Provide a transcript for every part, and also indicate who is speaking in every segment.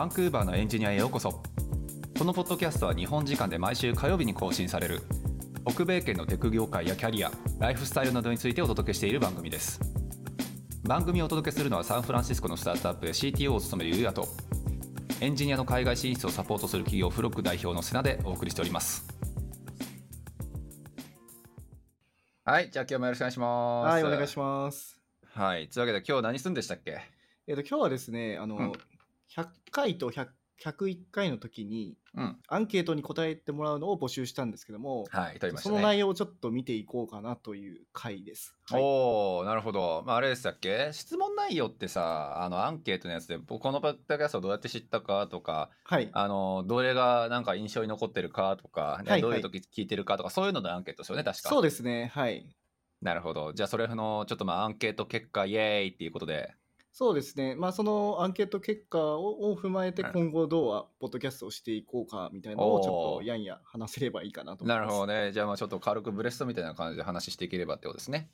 Speaker 1: バンクーバーのエンジニアへようこそ。このポッドキャストは日本時間で毎週火曜日に更新される。北米圏のテク業界やキャリアライフスタイルなどについてお届けしている番組です。番組をお届けするのはサンフランシスコのスタートアップで CTO を務めるゆうやとエンジニアの海外進出をサポートする企業フロック代表の瀬名でお送りしております。はいじゃあ今日もよろしくお願いします。
Speaker 2: はい、お願いします。
Speaker 1: はいというわけで今日何するんでしたっけ？
Speaker 2: えっ、と、今日はですね、あの、
Speaker 1: うん。
Speaker 2: 100回と100 101回の時に、
Speaker 1: うん
Speaker 2: アンケートに答えてもらうのを募集したんですけども、
Speaker 1: はい取りました
Speaker 2: そ
Speaker 1: ね
Speaker 2: の内容をちょっと見ていこうかなという回です。はい、
Speaker 1: おおなるほど、まあ、あれでしたっけ？質問内容ってさあのアンケートのやつで僕このポッドキャストをどうやって知ったかとか
Speaker 2: はい。
Speaker 1: あのどれがなんか印象に残ってるかとか、ね
Speaker 2: はい
Speaker 1: どういう時聞いてるかとかそういうののアンケートですよね確か
Speaker 2: そうですね。はい。
Speaker 1: なるほどじゃあそれのちょっとまあアンケート結果イエーイっていうことで
Speaker 2: そうですね。まあ、そのアンケート結果をを踏まえて、
Speaker 1: はい
Speaker 2: 今後どうはポッドキャストをしていこうかみたいなのをちょっとやんや話せればいいかなと思います。
Speaker 1: なるほどねじゃあまあちょっと軽くブレストみたいな感じで話していければってことですね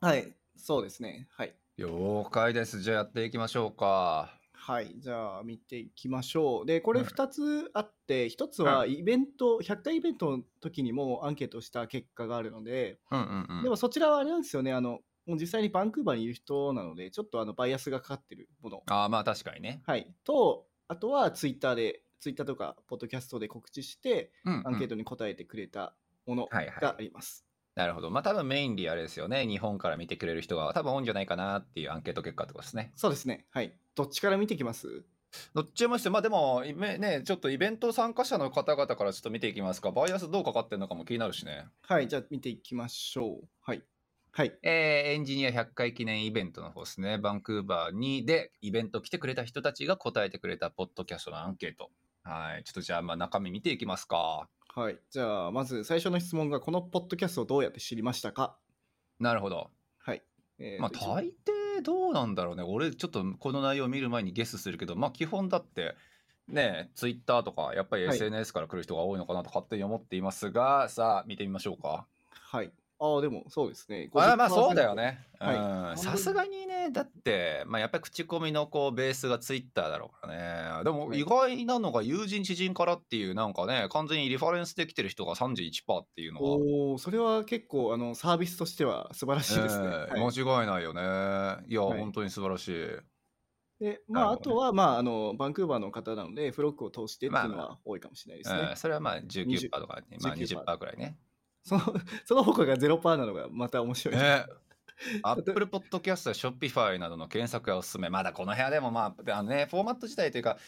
Speaker 2: はい。そうですね。はい。
Speaker 1: 了解ですじゃあやっていきましょうか
Speaker 2: はい、じゃあ見ていきましょう。で、これ
Speaker 1: うん
Speaker 2: 2つあって、1つはイベント、100回イベントの時にもアンケートした結果があるので、
Speaker 1: うんうんうん
Speaker 2: でもそちらはあれなんですよね、あの、もう実際にバンクーバーにいる人なので、ちょっとあのバイアスがかかってるもの。
Speaker 1: ああまあ確かにね、
Speaker 2: はい。と、あとはツイッターで、ツイッターとか、ポッドキャストで告知して、
Speaker 1: うんうん
Speaker 2: アンケートに答えてくれたもの
Speaker 1: はいはい
Speaker 2: があります。
Speaker 1: なるほどまあ多分メインリーあれですよね日本から見てくれる人が多分多いんじゃないかなっていうアンケート結果ってことですね
Speaker 2: そうですね。はい。どっちから見ていきます？
Speaker 1: どっちもしてまあでもねちょっとイベント参加者の方々からちょっと見ていきますかバイアスどうかかってるのかも気になるしね
Speaker 2: はい。じゃあ見ていきましょう。はい。はい。
Speaker 1: えーエンジニア100回記念イベントの方ですね。バンクーバーにでイベント来てくれた人たちが答えてくれたポッドキャストのアンケート。はい。ちょっとじゃあまあ中身見ていきますか。
Speaker 2: はい。じゃあ、まず最初の質問が、このポッドキャストをどうやって知りましたか？
Speaker 1: なるほど。
Speaker 2: はい。えー
Speaker 1: まあ
Speaker 2: と
Speaker 1: 大抵どうなんだろうね。俺ちょっとこの内容を見る前にゲスするけどまあ基本だってねツイッターとかやっぱり
Speaker 2: はい。
Speaker 1: SNS から来る人が多いのかなと勝手に思っていますが、さあ見てみましょうか。
Speaker 2: はい。ああ、でもそうですね。
Speaker 1: あまあそうだよ
Speaker 2: 50%。
Speaker 1: ねさすがにねだってまあやっぱり口コミのこうベースがツイッターだろうからね。でも
Speaker 2: はい。
Speaker 1: 意外なのが友人知人からっていうなんかね完全にリファレンスできてる人が31%っていうのは。
Speaker 2: おお、それは結構あのサービスとしては素晴らしいですね。
Speaker 1: 間違いないよね。いや、
Speaker 2: はい。
Speaker 1: 本当に素晴らしい。
Speaker 2: で、まあ、あとは、まあ、あの、バンクーバーの方なので、フロックを通してっていうの
Speaker 1: まあ
Speaker 2: は多いかもしれないですね。
Speaker 1: うん、それはまあ19%とか、まあ、
Speaker 2: 19%
Speaker 1: 20%くらいね
Speaker 2: その、その他が0%なのがまた面白い。
Speaker 1: ねアップルポッドキャストやショッピファイなどの検索がおすすめ。まだこの部屋でもまあ、あのね、フォーマット自体というか、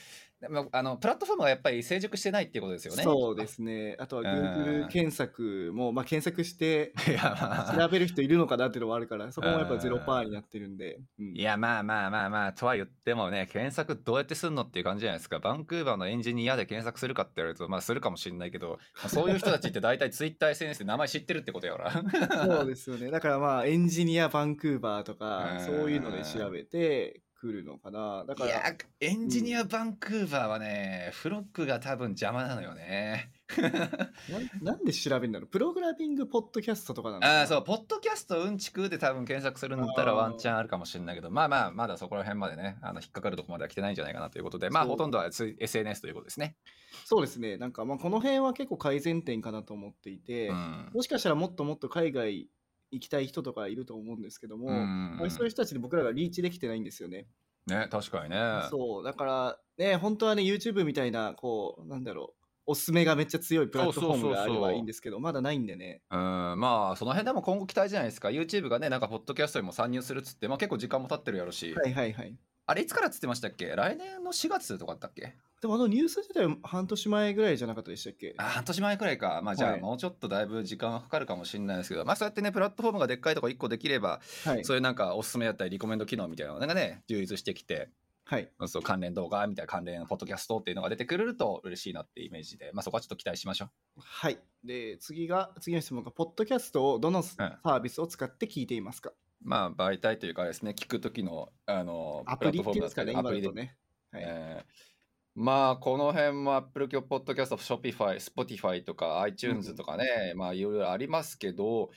Speaker 1: あのプラットフォームがやっぱり成熟してないっていうことですよね。
Speaker 2: そうですね。あとは
Speaker 1: うん
Speaker 2: Google 検索も、まあ、検索して 調べる人いるのかなっていうのもあるから、そこもやっぱ
Speaker 1: うん
Speaker 2: 0%になってるんで。うん
Speaker 1: いやまあまあまあまあとは言ってもね検索どうやってすんのっていう感じじゃないですかバンクーバーのエンジニアで検索するかって言われるとまあするかもしれないけど、まあそういう人たちって大体ツイッター SNS で名前知ってるってことやから
Speaker 2: そうですよね。だからまあ、エンジニアバンクーバーとか
Speaker 1: う、ん
Speaker 2: そういうので調べてくるのかな？だから、
Speaker 1: エンジニアバンクーバーはね、フロックが多分邪魔なのよね。
Speaker 2: ななんで調べるんだろうプログラミングポッドキャストとかなの
Speaker 1: ああそうポッドキャストうんちくで多分検索するんだったらワンチャンあるかもしれないけどまあまあまだそこら辺までねあの引っかかるとこまでは来てないんじゃないかなということでまあほとんどはつ SNS ということですね。
Speaker 2: そうですね。なんかまあ、この辺は結構改善点かなと思っていて、
Speaker 1: うん。
Speaker 2: もしかしたらもっともっと海外行きたい人とかいると思うんですけども、
Speaker 1: うん
Speaker 2: まあそういう人たちに僕らがリーチできてないんですよね。
Speaker 1: ね確かにね。
Speaker 2: そう、だからね、本当はね、YouTube みたいな、こう、なんだろう、おすすめがめっちゃ強いプラットフォームがあればいいんですけど、まだないんでね。
Speaker 1: うんまあその辺でも今後期待じゃないですか YouTube がねなんかポッドキャストにも参入するっつってまあ結構時間も経ってるやろし、
Speaker 2: はいはいはい。
Speaker 1: あれいつからっつってましたっけ？来年の4月とかだったっけ？
Speaker 2: でもあのニュース自体は半年前ぐらいじゃなかったでしたっけ？
Speaker 1: あ半年前くらいかまあじゃあ
Speaker 2: はい
Speaker 1: もうちょっとだいぶ時間はかかるかもしれないですけど、まあそうやってねプラットフォームがでっかいとこ1個できれば
Speaker 2: はい。
Speaker 1: そういうなんかおすすめだったりリコメンド機能みたいなのがね充実してきて
Speaker 2: はい。
Speaker 1: そう関連動画みたいな関連ポッドキャストっていうのが出てくれると嬉しいなってイメージで、まあ、そこはちょっと期待しましょ
Speaker 2: はい。で、次が、次の質問が、ポッドキャストをどのサービスを使って聞いていますか、
Speaker 1: う。まあ媒体というかですね聞く時のあの
Speaker 2: アプリっていうんですかね、
Speaker 1: アプリで
Speaker 2: ね。はい。
Speaker 1: えーまあこの辺も Apple ポッドキャスト、Shopify、Spotify とか iTunes とかね、まあいろいろありますけど、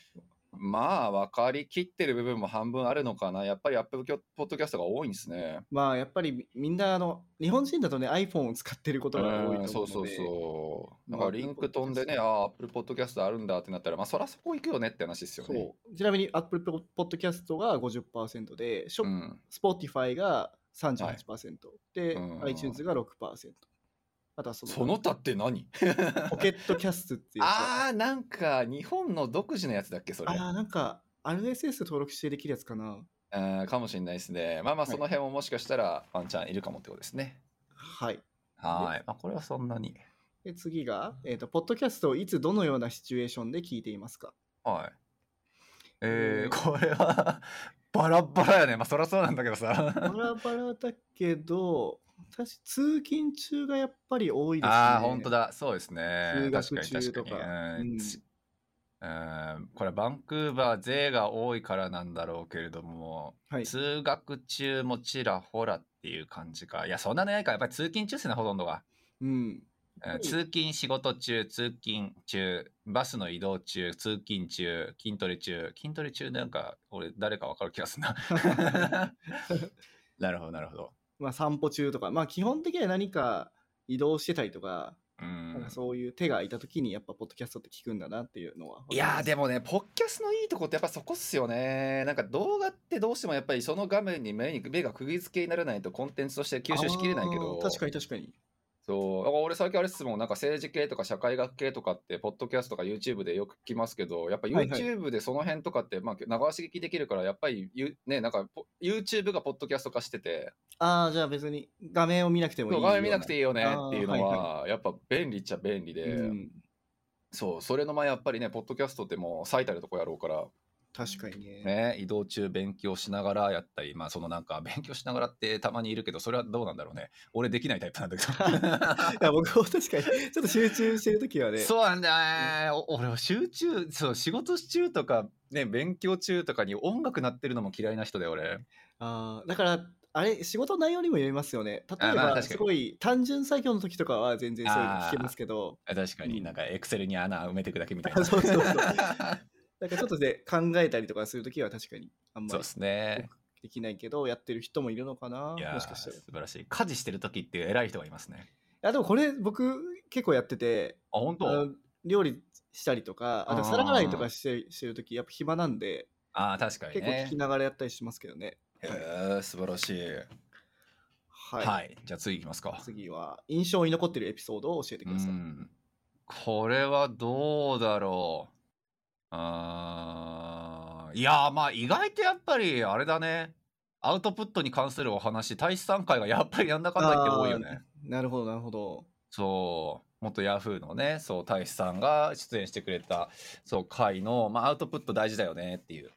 Speaker 1: まあ、分かりきってる部分も半分あるのかな。やっぱりアップルポッドキャストが多いんですね。
Speaker 2: まあやっぱりみんなあの日本人だとね iPhone を使ってることが多いと思うので、
Speaker 1: そうそうそう。だ
Speaker 2: まあ
Speaker 1: からリンク飛んでね、ああ、アップルポッドキャストあるんだってなったら、まあ、そらそこ行くよねって話ですよね。
Speaker 2: そうちなみに Apple Podcast が50%で、ショ
Speaker 1: うん。
Speaker 2: Spotify が38%、で、
Speaker 1: うん
Speaker 2: iTunes が6%。あとはその
Speaker 1: その他って何？
Speaker 2: ポケットキャストっていうやつ
Speaker 1: ああ、なんか日本の独自のやつだっけ、それ。
Speaker 2: ああーなんか RSS 登録してできるやつかな。
Speaker 1: うんかもしれないですね。まあまあ、
Speaker 2: はい
Speaker 1: その辺ももしかしたらワンチャンいるかもってことですね。
Speaker 2: はい。
Speaker 1: はい。まあ、これはそんなに。
Speaker 2: で次が、えーと、ポッドキャストをいつどのようなシチュエーションで聞いていますか？
Speaker 1: はい。えー、
Speaker 2: えー
Speaker 1: これはバラッバラやね。まあ、そりゃそうなんだけどさ。
Speaker 2: バラバラだけど、確か通勤中がやっぱり多いですね。
Speaker 1: ああ、本当だ。そうですね。
Speaker 2: 通学
Speaker 1: 確かに
Speaker 2: 中とか
Speaker 1: 確かに。うん
Speaker 2: うん
Speaker 1: これバンクーバー勢が多いからなんだろうけれども、
Speaker 2: はい。
Speaker 1: 通学中もちらほらっていう感じか。いや、そんなのないか。やっぱり通勤中ですね、ほとんどが。
Speaker 2: うん。
Speaker 1: 通勤仕事中、通勤中、バスの移動中、通勤中、筋トレ中、筋トレ中なんか俺誰かわかる気がするな。なるほど、なるほど。
Speaker 2: まあ散歩中とか、まあ基本的には何か移動してたりとか、
Speaker 1: うん
Speaker 2: なんか。そういう手がいた時にやっぱポッドキャストって聞くんだなっていうのは。
Speaker 1: いやーで
Speaker 2: も。
Speaker 1: もね、ポッキャスのいいとこってやっぱそこっすよね。なんか動画ってどうしてもやっぱりその画面に目に目が釘付けにならないとコンテンツとして吸収しきれないけど。
Speaker 2: 確かに確かに。
Speaker 1: そう。俺最近あれっすもん、なんか政治系とか社会学系とかって、ポッドキャストとか YouTube でよく聞きますけど、やっぱ YouTube でその辺とかって、まあ、流し聞きできるから、やっぱりゆ、ね、なんかポ YouTube がポッドキャスト化してて、
Speaker 2: ああ、じゃあ別に画面を見なくてもいいような。
Speaker 1: 画面見なくていいよねっていうのは、やっぱ便利っちゃ便利で、
Speaker 2: うん。
Speaker 1: そう、それの前やっぱりね、ポッドキャストってもう最たるとこやろうから、
Speaker 2: 確かにね。
Speaker 1: ね、移動中勉強しながらやったり、まあそのなんか 勉強しながらってたまにいるけど、それはどうなんだろうね。俺できないタイプなんだけ
Speaker 2: いや僕も確かにちょっと集中してる時はね。
Speaker 1: ど。そうなんだよね。お俺は集中、そう、仕事中とか、ね、勉強中とかに音楽鳴ってるのも嫌いな人で俺。
Speaker 2: ああ、だから、あれ、仕事の内容にもよりますよね。例えば、すごい単純作業の時とかは全然そういうの聞けますけど、
Speaker 1: あ確かに
Speaker 2: うん
Speaker 1: なんかエクセルに穴埋めていくだけみたい
Speaker 2: あ
Speaker 1: な。
Speaker 2: そうそうそう なんかちょっとで考えたりとかする時は確かにあんまり
Speaker 1: そうですね。
Speaker 2: できないけど、やってる人もいるのかな？もしかしたら。い
Speaker 1: 素晴らしい。家事してる時っていう偉い人がいますね。
Speaker 2: や、でもこれ僕結構やってて、
Speaker 1: あ、本
Speaker 2: あ
Speaker 1: 当
Speaker 2: の料理したりとか、あと皿洗いとかしてしてる時やっぱ暇なんで、
Speaker 1: ああ、確かにね
Speaker 2: 結構聞き。ながらやったりしますけどね。
Speaker 1: へえ、素晴らしい。
Speaker 2: はい。
Speaker 1: はい。じゃあ次いきますか。
Speaker 2: 次は、印象に残ってるエピソードを教えてください。
Speaker 1: うんこれはどうだろう。あーいやーまあ意外とやっぱりあれだね。アウトプットに関するお話、大使さん会がやっぱりなんだかんだ言って多いよね。
Speaker 2: なるほど、なるほど。
Speaker 1: そう。元ヤフーのね、そう、大使さんが出演してくれた、そう、会の、まあ、アウトプット大事だよねっていう、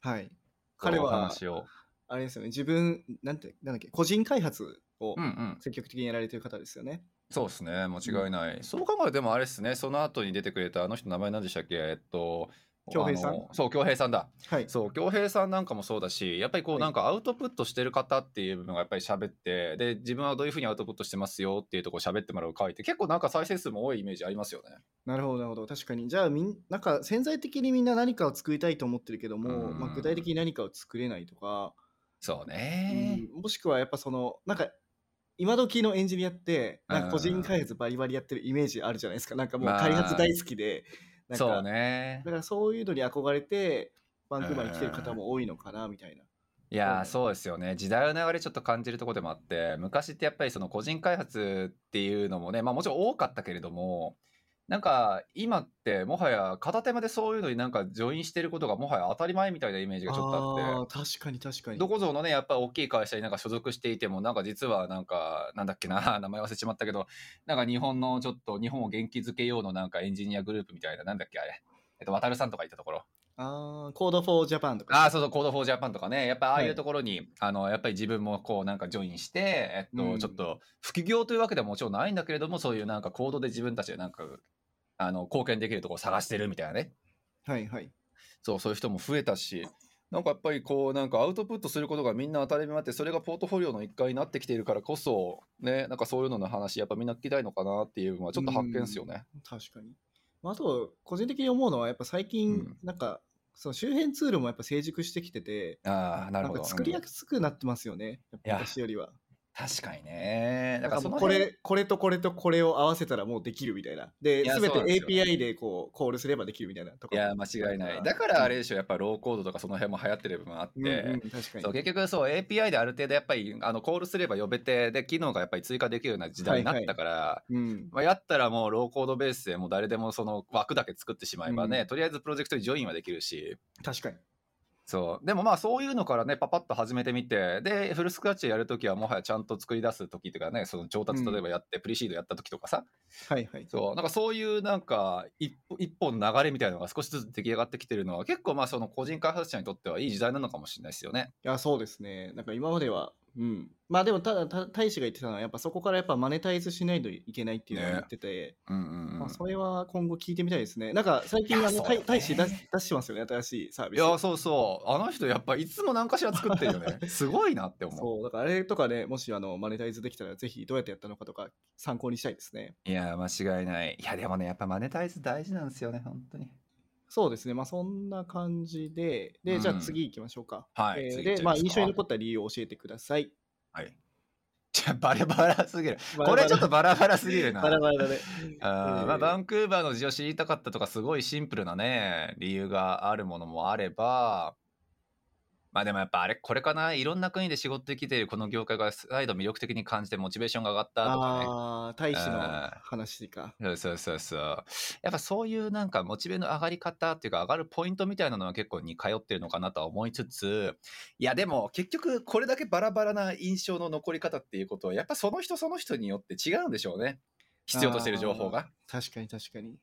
Speaker 2: はい。彼は
Speaker 1: お話を。
Speaker 2: あれですよね、自分、なんて、なんだっけ、個人開発を
Speaker 1: うんうん。
Speaker 2: 積極的にやられてる方ですよね。
Speaker 1: そうですね、間違いない。そう考えると、でもあれですね、その後に出てくれたあの人、名前何でしたっけ？えっと、
Speaker 2: 恭平さん？
Speaker 1: そう、恭平さんだ。
Speaker 2: はい。
Speaker 1: そう、恭平さんなんかもそうだし、やっぱりこう、
Speaker 2: はい
Speaker 1: なんかアウトプットしてる方っていう部分がやっぱり喋って、で、自分はどういうふうにアウトプットしてますよっていうところ喋ってもらう回って、結構なんか再生数も多いイメージありますよね。
Speaker 2: なるほど、なるほど。確かに。じゃあみん、なんか潜在的にみんな何かを作りたいと思ってるけども、
Speaker 1: うん
Speaker 2: まあ、具体的に何かを作れないとか、
Speaker 1: そうね。
Speaker 2: うんもしくはやっぱその、なんか、今時のエンジニアって、なんか個人開発バリバリやってるイメージあるじゃないですか。なんかもう
Speaker 1: まあ
Speaker 2: 開発大好きで、
Speaker 1: そうね
Speaker 2: だ。からそういうのに憧れて、バンクーバーに来てる方も多いのかな、みたいな。
Speaker 1: いやそうですよね時代の流れちょっと感じるところでもあって昔ってやっぱりその個人開発っていうのもねまあもちろん多かったけれどもなんか今ってもはや片手間でそういうのになんかジョインしてることがもはや当たり前みたいなイメージがちょっとあって。
Speaker 2: 確かに確かに。
Speaker 1: どこぞのねやっぱ大きい会社になんか所属していてもなんか実はなんかなんだっけな名前忘れちまったけどなんか日本のちょっと日本を元気づけようのなんかエンジニアグループみたいななんだっけあれ。えっとわたるさんとかいたところ。
Speaker 2: ああ、 Code for Japan とか。
Speaker 1: ああ、そうそう、 Code for Japan とかね、やっぱああい
Speaker 2: はいう
Speaker 1: ところに、あの、やっぱり自分もこうなんかジョインして、えっと、
Speaker 2: うん。
Speaker 1: ちょっと副業というわけではもちろんないんだけれども、そういうなんかコードで自分たちでなんか、あの、貢献できるところを探してるみたいなね。
Speaker 2: はいはい。
Speaker 1: そう、そういう人も増えたし、なんかやっぱりこう、なんかアウトプットすることがみんな当たり前になって、それがポートフォリオの一環になってきているからこそ、ね、なんかそういうのの話、やっぱみんな聞きたいのかなっていうのはちょっと発見ですよね。
Speaker 2: 確かに。まあ、あと、個人的に思うのは、やっぱ最近、
Speaker 1: うん
Speaker 2: なんか、その周辺ツールもやっぱ成熟してきてて、
Speaker 1: ああ、なるほど。
Speaker 2: なんか作り
Speaker 1: うん
Speaker 2: やすくなってますよね。やっぱ
Speaker 1: いや
Speaker 2: 昔よりは。
Speaker 1: 確かにね。だ
Speaker 2: だからこれ、これとこれとこれを合わせたらもうできるみたいな。で、すべて API でこうコールすればできるみたいなとか。
Speaker 1: いや、間違いない。だからあれでしょ、やっぱローコードとかその辺も流行ってる部分あって、
Speaker 2: うんうん、確か
Speaker 1: そう
Speaker 2: に。
Speaker 1: 結局そう API である程度やっぱりあのコールすれば呼べてで機能がやっぱり追加できるような時代になったから、
Speaker 2: うん。
Speaker 1: まあ、やったらもうローコードベースでもう誰でもその枠だけ作ってしまえばね、
Speaker 2: うん
Speaker 1: とりあえずプロジェクトにジョインはできるし
Speaker 2: 確かに。
Speaker 1: そうでもまあそういうのからねパパッと始めてみてでフルスクラッチでやるときはもはやちゃんと作り出す時とかねその調達
Speaker 2: うん
Speaker 1: 例えばやって、プリシードやった時とかさ
Speaker 2: はいはい。
Speaker 1: そうなんかそういうなんか一歩一本の流れみたいなのが少しずつ出来上がってきてるのは結構まあその個人開発者にとってはいい時代なのかもしれないですよね。
Speaker 2: いや、そうですね。なんか今までは、うん。まあでも、ただ、た大使が言ってたのは、やっぱそこからやっぱマネタイズしないといけないっていうのを言ってて、
Speaker 1: うんうんうん
Speaker 2: まあ、それは今後聞いてみたいですね。なんか最近、あの、
Speaker 1: ね
Speaker 2: 大大使出し出してますよね、新しいサービス。
Speaker 1: いやそうそうあの人やっぱいつも何かしら作ってるよね すごいなって思う
Speaker 2: そう、だからあれとかね、もしあのマネタイズできたら、ぜひどうやってやったのかとか参考にしたいですね。
Speaker 1: いや間違いないいやでもねやっぱマネタイズ大事なんですよね本当に
Speaker 2: そうですね、まあそんな感じで、で、
Speaker 1: うん。
Speaker 2: じゃあ次行きましょうか。
Speaker 1: はい
Speaker 2: えー
Speaker 1: 次行っちゃいますか
Speaker 2: で、まあ印象に残った理由を教えてください。
Speaker 1: はい。じゃあバラバラすぎる。これちょっとバラバラすぎるな。
Speaker 2: バラバラだね。
Speaker 1: あまあ、バンクーバーの事情知りたかったとかすごいシンプルなね理由があるものもあればまあでもやっぱあれこれかな？いろんな国で仕事できているこの業界が再度魅力的に感じてモチベーションが上がったとかね
Speaker 2: ああ、大使の話か。
Speaker 1: そうそうそうそう。やっぱそういうなんかモチベの上がり方っていうか上がるポイントみたいなのは結構似通ってるのかなとは思いつつ、いやでも結局これだけバラバラな印象の残り方っていうことはやっぱその人その人によって違うんでしょうね。必要としてる情報が。
Speaker 2: 確かに確かに。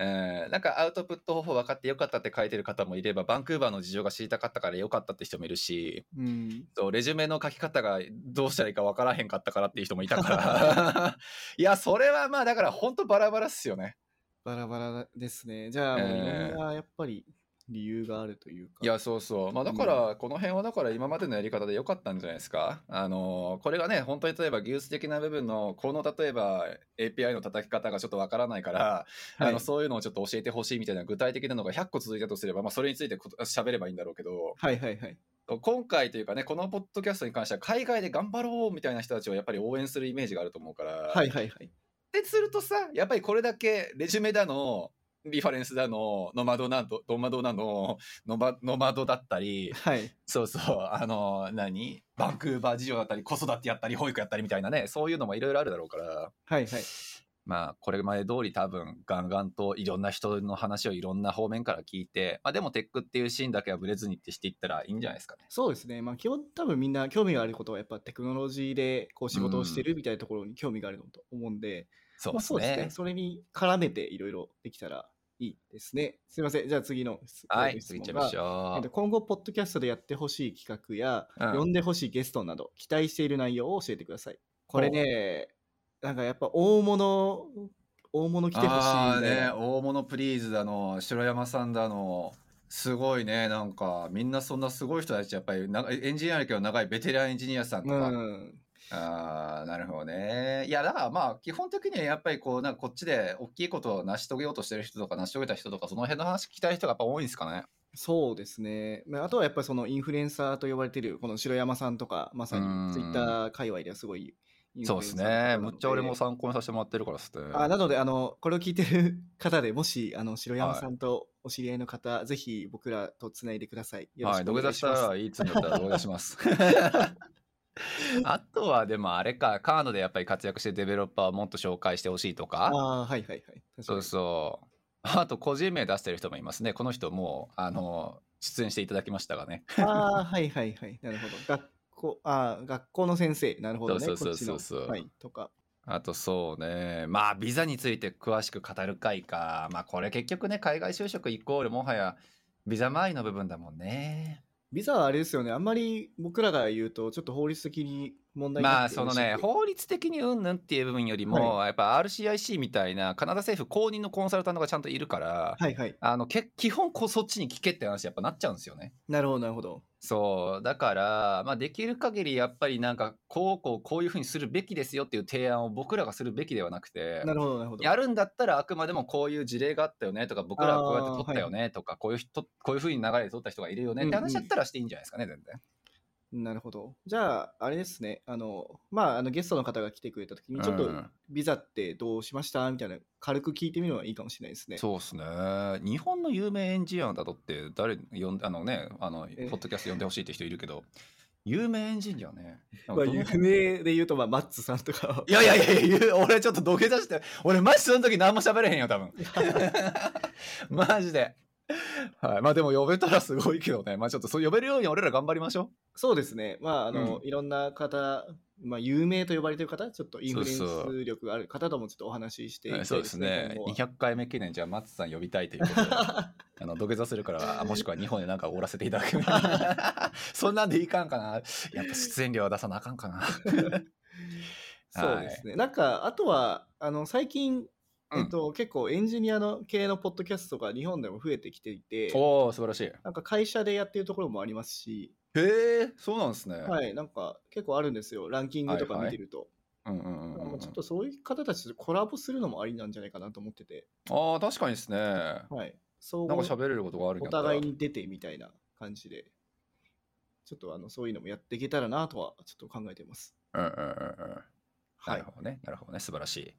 Speaker 1: うん、なんかアウトプット方法分かってよかったって書いてる方もいればバンクーバーの事情が知りたかったからよかったって人もいるし
Speaker 2: うん。
Speaker 1: そうレジュメの書き方がどうしたらいいか分からへんかったからっていう人もいたから いやそれはまあだから本当バラバラっすよね。
Speaker 2: バラバラですね。じゃあ、やっぱり理由があるというか。
Speaker 1: いやそうそうまあだからこの辺はだから今までのやり方で良かったんじゃないですかあのーこれがね本当に例えば技術的な部分のこの例えば API の叩き方がちょっとわからないから、あ
Speaker 2: はい
Speaker 1: のそういうのをちょっと教えてほしいみたいな具体的なのが100個続いたとすれば、まあ、それについてこ喋ればいいんだろうけど
Speaker 2: はいはいはい。
Speaker 1: 今回というかねこのポッドキャストに関しては海外で頑張ろうみたいな人たちをやっぱり応援するイメージがあると思うから、
Speaker 2: はいはいはい。
Speaker 1: ってするとさやっぱりこれだけレジュメだのリファレンスだのノマドなどノマドなのノマノマドだったり
Speaker 2: はい。
Speaker 1: そうそうあの何？バンクーバー事情だったり子育てやったり保育やったりみたいなねそういうのもいろいろあるだろうから
Speaker 2: はいはい。
Speaker 1: まあこれまで通り多分ガンガンといろんな人の話をいろんな方面から聞いて、まあ、でもテックっていうシーンだけはブレずにってしていったらいいんじゃないですかね。
Speaker 2: そうですね。まあ基本多分みんな興味があることはやっぱテクノロジーでこう仕事をしてるみたいなところに興味があるのと思うんで、
Speaker 1: そうです
Speaker 2: まあそね。
Speaker 1: ね。
Speaker 2: それに絡めていろいろできたらいいですね。すいません。じゃあ次の質
Speaker 1: はい、
Speaker 2: 質
Speaker 1: 次
Speaker 2: 問が
Speaker 1: 行っちゃいましょ
Speaker 2: えっと今後、ポッドキャストでやってほしい企画や、
Speaker 1: うん
Speaker 2: 呼んでほしいゲストなど、期待している内容を教えてください。これね、なんかやっぱ大物、大物来てほしいね。
Speaker 1: ね、大物プリーズだの、白山さんだの、すごいね、なんか、みんなそんなすごい人たち、やっぱりなエンジニア歴の長いベテランエンジニアさんとか、
Speaker 2: うん。
Speaker 1: ああ、なるほどね。いや、だからまあ、基本的にはやっぱりこう、なんかこっちで大きいことを成し遂げようとしてる人とか、成し遂げた人とか、その辺の話聞きたい人がやっぱ多いんですかね？
Speaker 2: そうですね。まああとはやっぱりそのインフルエンサーと呼ばれてるこの白山さんとか、まさ
Speaker 1: うん
Speaker 2: にツイッター界隈ではすごい
Speaker 1: そうですね。むっちゃ俺も参考にさせてもらってるからっすね。
Speaker 2: あなのであの、これを聞いてる方でもしあの白山さんとお知り合いの方、ぜひ僕らとつないでください。よろ
Speaker 1: はい、
Speaker 2: しくお
Speaker 1: 土下座した
Speaker 2: 願いします。
Speaker 1: らいいっつうんだったら土下座します。あとはでもあれか、カードでやっぱり活躍してるデベロッパーをもっと紹介してほしいとか。
Speaker 2: ああ、はいはいはい。
Speaker 1: そう
Speaker 2: に
Speaker 1: そう。あと個人名出してる人もいますね。この人もうあの出演していただきましたがね。
Speaker 2: ああ、はいはいはい。なるほど。学校、ああ、学校の先生。なるほどね。
Speaker 1: そうそうそうそう
Speaker 2: はい。とか。
Speaker 1: あとそうね。まあビザについて詳しく語る会か。まあこれ結局ね、海外就職イコールもはやビザ周りの部分だもんね。
Speaker 2: ビザはあれですよね。あんまり僕らが言うと、ちょっと法律的に問題
Speaker 1: まあそのね法律的にうんぬんっていう部分よりも、やっぱ RCIC みたいなカナダ政府公認のコンサルタントがちゃんといるから、
Speaker 2: はいはい。
Speaker 1: あのけ基本こうそっちに聞けって話やっぱなっちゃうんですよね。
Speaker 2: なるほどなるほど。
Speaker 1: そうだから、まあ、できる限りやっぱりなんかこうこうこういうふうにするべきですよっていう提案を僕らがするべきではなくて
Speaker 2: なるほどなるほど。
Speaker 1: やるんだったらあくまでもこういう事例があったよねとか僕らはこうやって取ったよねとか、こういう人こういうふうに流れで取った人がいるよねって話だったらしていいんじゃないですかね、全然。
Speaker 2: なるほど。じゃあ、あれですね、あの、まあ、あのゲストの方が来てくれたときに、ちょっと
Speaker 1: うん
Speaker 2: ビザってどうしました？みたいな、軽く聞いてみるのはいいかもしれないですね。
Speaker 1: そうですね日本の有名エンジニアだとって誰呼んであのねあの
Speaker 2: え
Speaker 1: ポッドキャスト呼んでほしいって人いるけど有名エンジニアね。
Speaker 2: まあ、
Speaker 1: どの
Speaker 2: 有名で言うと、まあ、マッツさんとか。
Speaker 1: いやいやいやいや、俺ちょっと土下座して、俺マジその時何も喋れへんよ、多分。マジで。はい。まあでも呼べたらすごいけどね。まあちょっとそう呼べるように俺ら頑張りましょ
Speaker 2: そうですね。まあ、あの、
Speaker 1: う
Speaker 2: いろんな方、まあ、有名と呼ばれている方、ちょっとインフルエンス力がある方ともちょっとお話ししていきたい
Speaker 1: う。そうですね。
Speaker 2: 今後は
Speaker 1: 200回目記念じゃあ松さん呼びたいということで。あの土下座するから、あもしくは日本でなんかおごらせていただく。そんなんでいかんかな。やっぱ出演料は出さなあかんかな。
Speaker 2: そうですね。なんか、あとは、あの、最近、えっと、結構エンジニアの系のポッドキャストが日本でも増えてきていて、
Speaker 1: おお素晴らしい。へ
Speaker 2: なんか会社でやってるところもありますし、
Speaker 1: え、そうなんですね。
Speaker 2: はい、なんか結構あるんですよ。ランキングとか見てると。
Speaker 1: うんうんうんうん
Speaker 2: まあちょっとそういう方たちとコラボするのもありなんじゃないかなと思ってて、
Speaker 1: ああ、確かにですね。
Speaker 2: はい。総
Speaker 1: なんか
Speaker 2: 合
Speaker 1: 喋れることがあるん
Speaker 2: お
Speaker 1: やったら
Speaker 2: 互いに出てみたいな感じで、ちょっとあのそういうのもやっていけたらなとはちょっと考えています。
Speaker 1: うんうんうんうん。
Speaker 2: は
Speaker 1: ないる。ほどね。なるほどね。素晴らしい。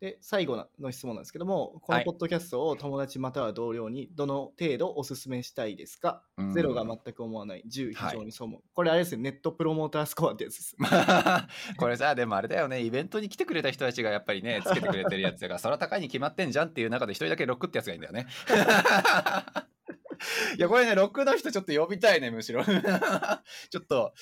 Speaker 2: で、最後の質問なんですけども、このポッドキャストを友達または同僚にどの程度おすすめしたいですか、
Speaker 1: うん
Speaker 2: ゼロが全く思わない、10非常にそう思う。これあれですね、ネットプロモータースコアってやつです。
Speaker 1: これさ、でもあれだよね。イベントに来てくれた人たちがやっぱりね、つけてくれてるやつだから、それは高いに決まってんじゃんっていう中で一人だけロックってやつがいいんだよね。いや、これね、ロックの人ちょっと呼びたいね、むしろ。ちょっと、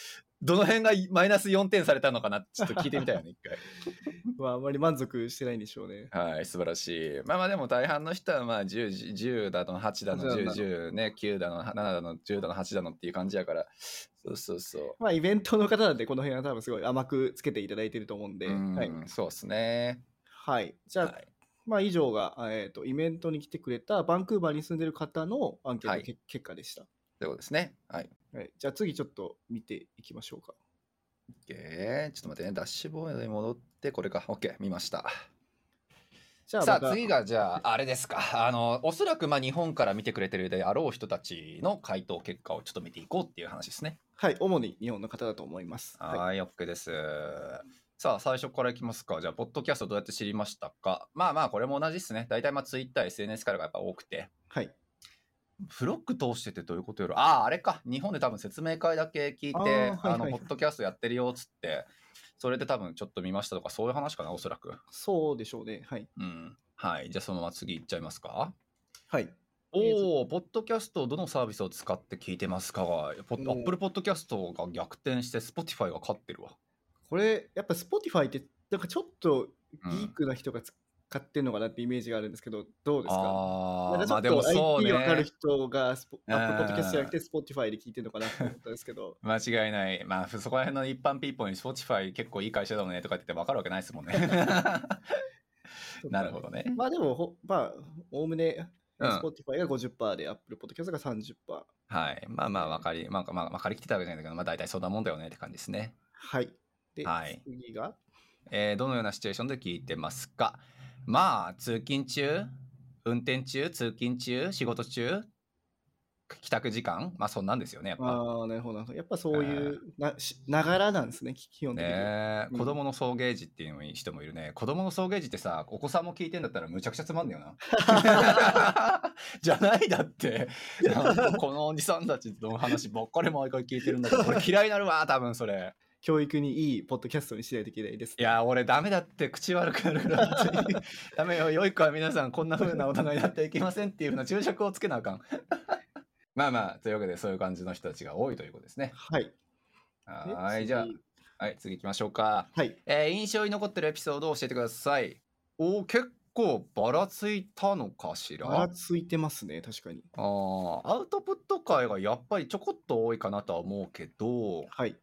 Speaker 1: どの辺がマイナス4点されたのかな？ちょっと聞いてみたいよね、一回。
Speaker 2: まあ、あまり満足してないんでしょうね。
Speaker 1: はい、素晴らしい。まあまあでも大半の人はまあ 10, 10だの8だの10、10ね、9だの7だの10だの8だのっていう感じやから、そうそうそう。
Speaker 2: まあ、イベントの方なんで、この辺は多分すごい甘くつけていただいてると思うんで、
Speaker 1: うん
Speaker 2: はい。
Speaker 1: そうですね。
Speaker 2: はい。じゃあ、
Speaker 1: はい
Speaker 2: まあ、以上が、えー、とイベントに来てくれたバンクーバーに住んでる方のアンケート
Speaker 1: はい
Speaker 2: け結果でした。
Speaker 1: ということですね。はい。
Speaker 2: はい、じゃあ次ちょっと見ていきましょうか。
Speaker 1: OK。ちょっと待ってね。ダッシュボードに戻って、これか。OK。見ました。
Speaker 2: じゃあまた
Speaker 1: さあ次がじゃああれですか。あの、おそらくまあ日本から見てくれてるであろう人たちの回答結果をちょっと見ていこうっていう話ですね。
Speaker 2: はい、主に日本の方だと思います。はい
Speaker 1: はい、OK です。さあ、最初からいきますか。じゃあ、ポッドキャストどうやって知りましたかまあまあ、これも同じですね。大体、まあ、Twitter、SNS からがやっぱ多くて。
Speaker 2: はい。
Speaker 1: フロック通してってどういうことやろ？ああ、あれか。日本で多分説明会だけ聞いて、
Speaker 2: あはいはい
Speaker 1: の、ポッドキャストやってるよっつって、それで多分ちょっと見ましたとか、そういう話かな、おそらく。
Speaker 2: そうでしょうね。はい。
Speaker 1: うん。はい。じゃあ、そのまま次いっちゃいますか。
Speaker 2: はい。
Speaker 1: おお、ポッドキャストどのサービスを使って聞いてますか？が、ポッ
Speaker 2: おー
Speaker 1: Apple ポッドキャストが逆転して Spotify が勝ってるわ。
Speaker 2: これ、やっぱ Spotify って、なんかちょっとギークな人が使ってるのかなってイメージがあるんですけど、どうですか？
Speaker 1: ああ、
Speaker 2: なんかちょっと IT わかる
Speaker 1: ね。
Speaker 2: 人がスポ
Speaker 1: うん
Speaker 2: Apple Podcast じゃなくて Spotify で聞いてるのかなと思ったんですけど、
Speaker 1: 間違いない。まあ、そこら辺の一般ピーポーに Spotify 結構いい会社だもんねとか言って分かるわけないですもん ね。なるほどね。
Speaker 2: まあでもほ、まあ、おおむね、
Speaker 1: うん
Speaker 2: Spotify が50%で Apple Podcast が30%。
Speaker 1: はい。まあまあ、分かり、まあまあ、分かりきってたわけじゃないんだけど、まあ大体そんなもんだよねって感じですね。
Speaker 2: はい。で、
Speaker 1: はい
Speaker 2: 次が、
Speaker 1: えーどのようなシチュエーションで聞いてますかまあ、通勤中、運転中、通勤中、仕事中、帰宅時間？まあそんなんですよね、やっぱ。
Speaker 2: ああ、なるほど。やっぱそういうながらなんですね、基本的に。
Speaker 1: ねえ、
Speaker 2: うん
Speaker 1: 子供の送迎時っていう人もいるね。子供の送迎時ってさ、お子さんも聞いてんだったらむちゃくちゃつまんねえよな。じゃないだって。このおじさんたちの話ばっかり毎回聞いてるんだけど、俺嫌いになるわ、多分それ。
Speaker 2: 教育にいいポッドキャストにしないといけないです、
Speaker 1: いや、俺ダメだって口悪くなるから、ダメよ。良い子は皆さんこんな風な大人になってはいけませんっていう風な注釈をつけなあかん。まあまあ、というわけでそういう感じの人たちが多いということですね。
Speaker 2: はい。で
Speaker 1: はい、じゃあ
Speaker 2: 次、
Speaker 1: はい、次行きましょうか。
Speaker 2: はい。
Speaker 1: えー印象に残ってるエピソードを教えてください。おー結構ばらついたのかしら？
Speaker 2: ばらついてますね、確かに。
Speaker 1: あーアウトプット回がやっぱりちょこっと多いかなとは思うけど、
Speaker 2: はい。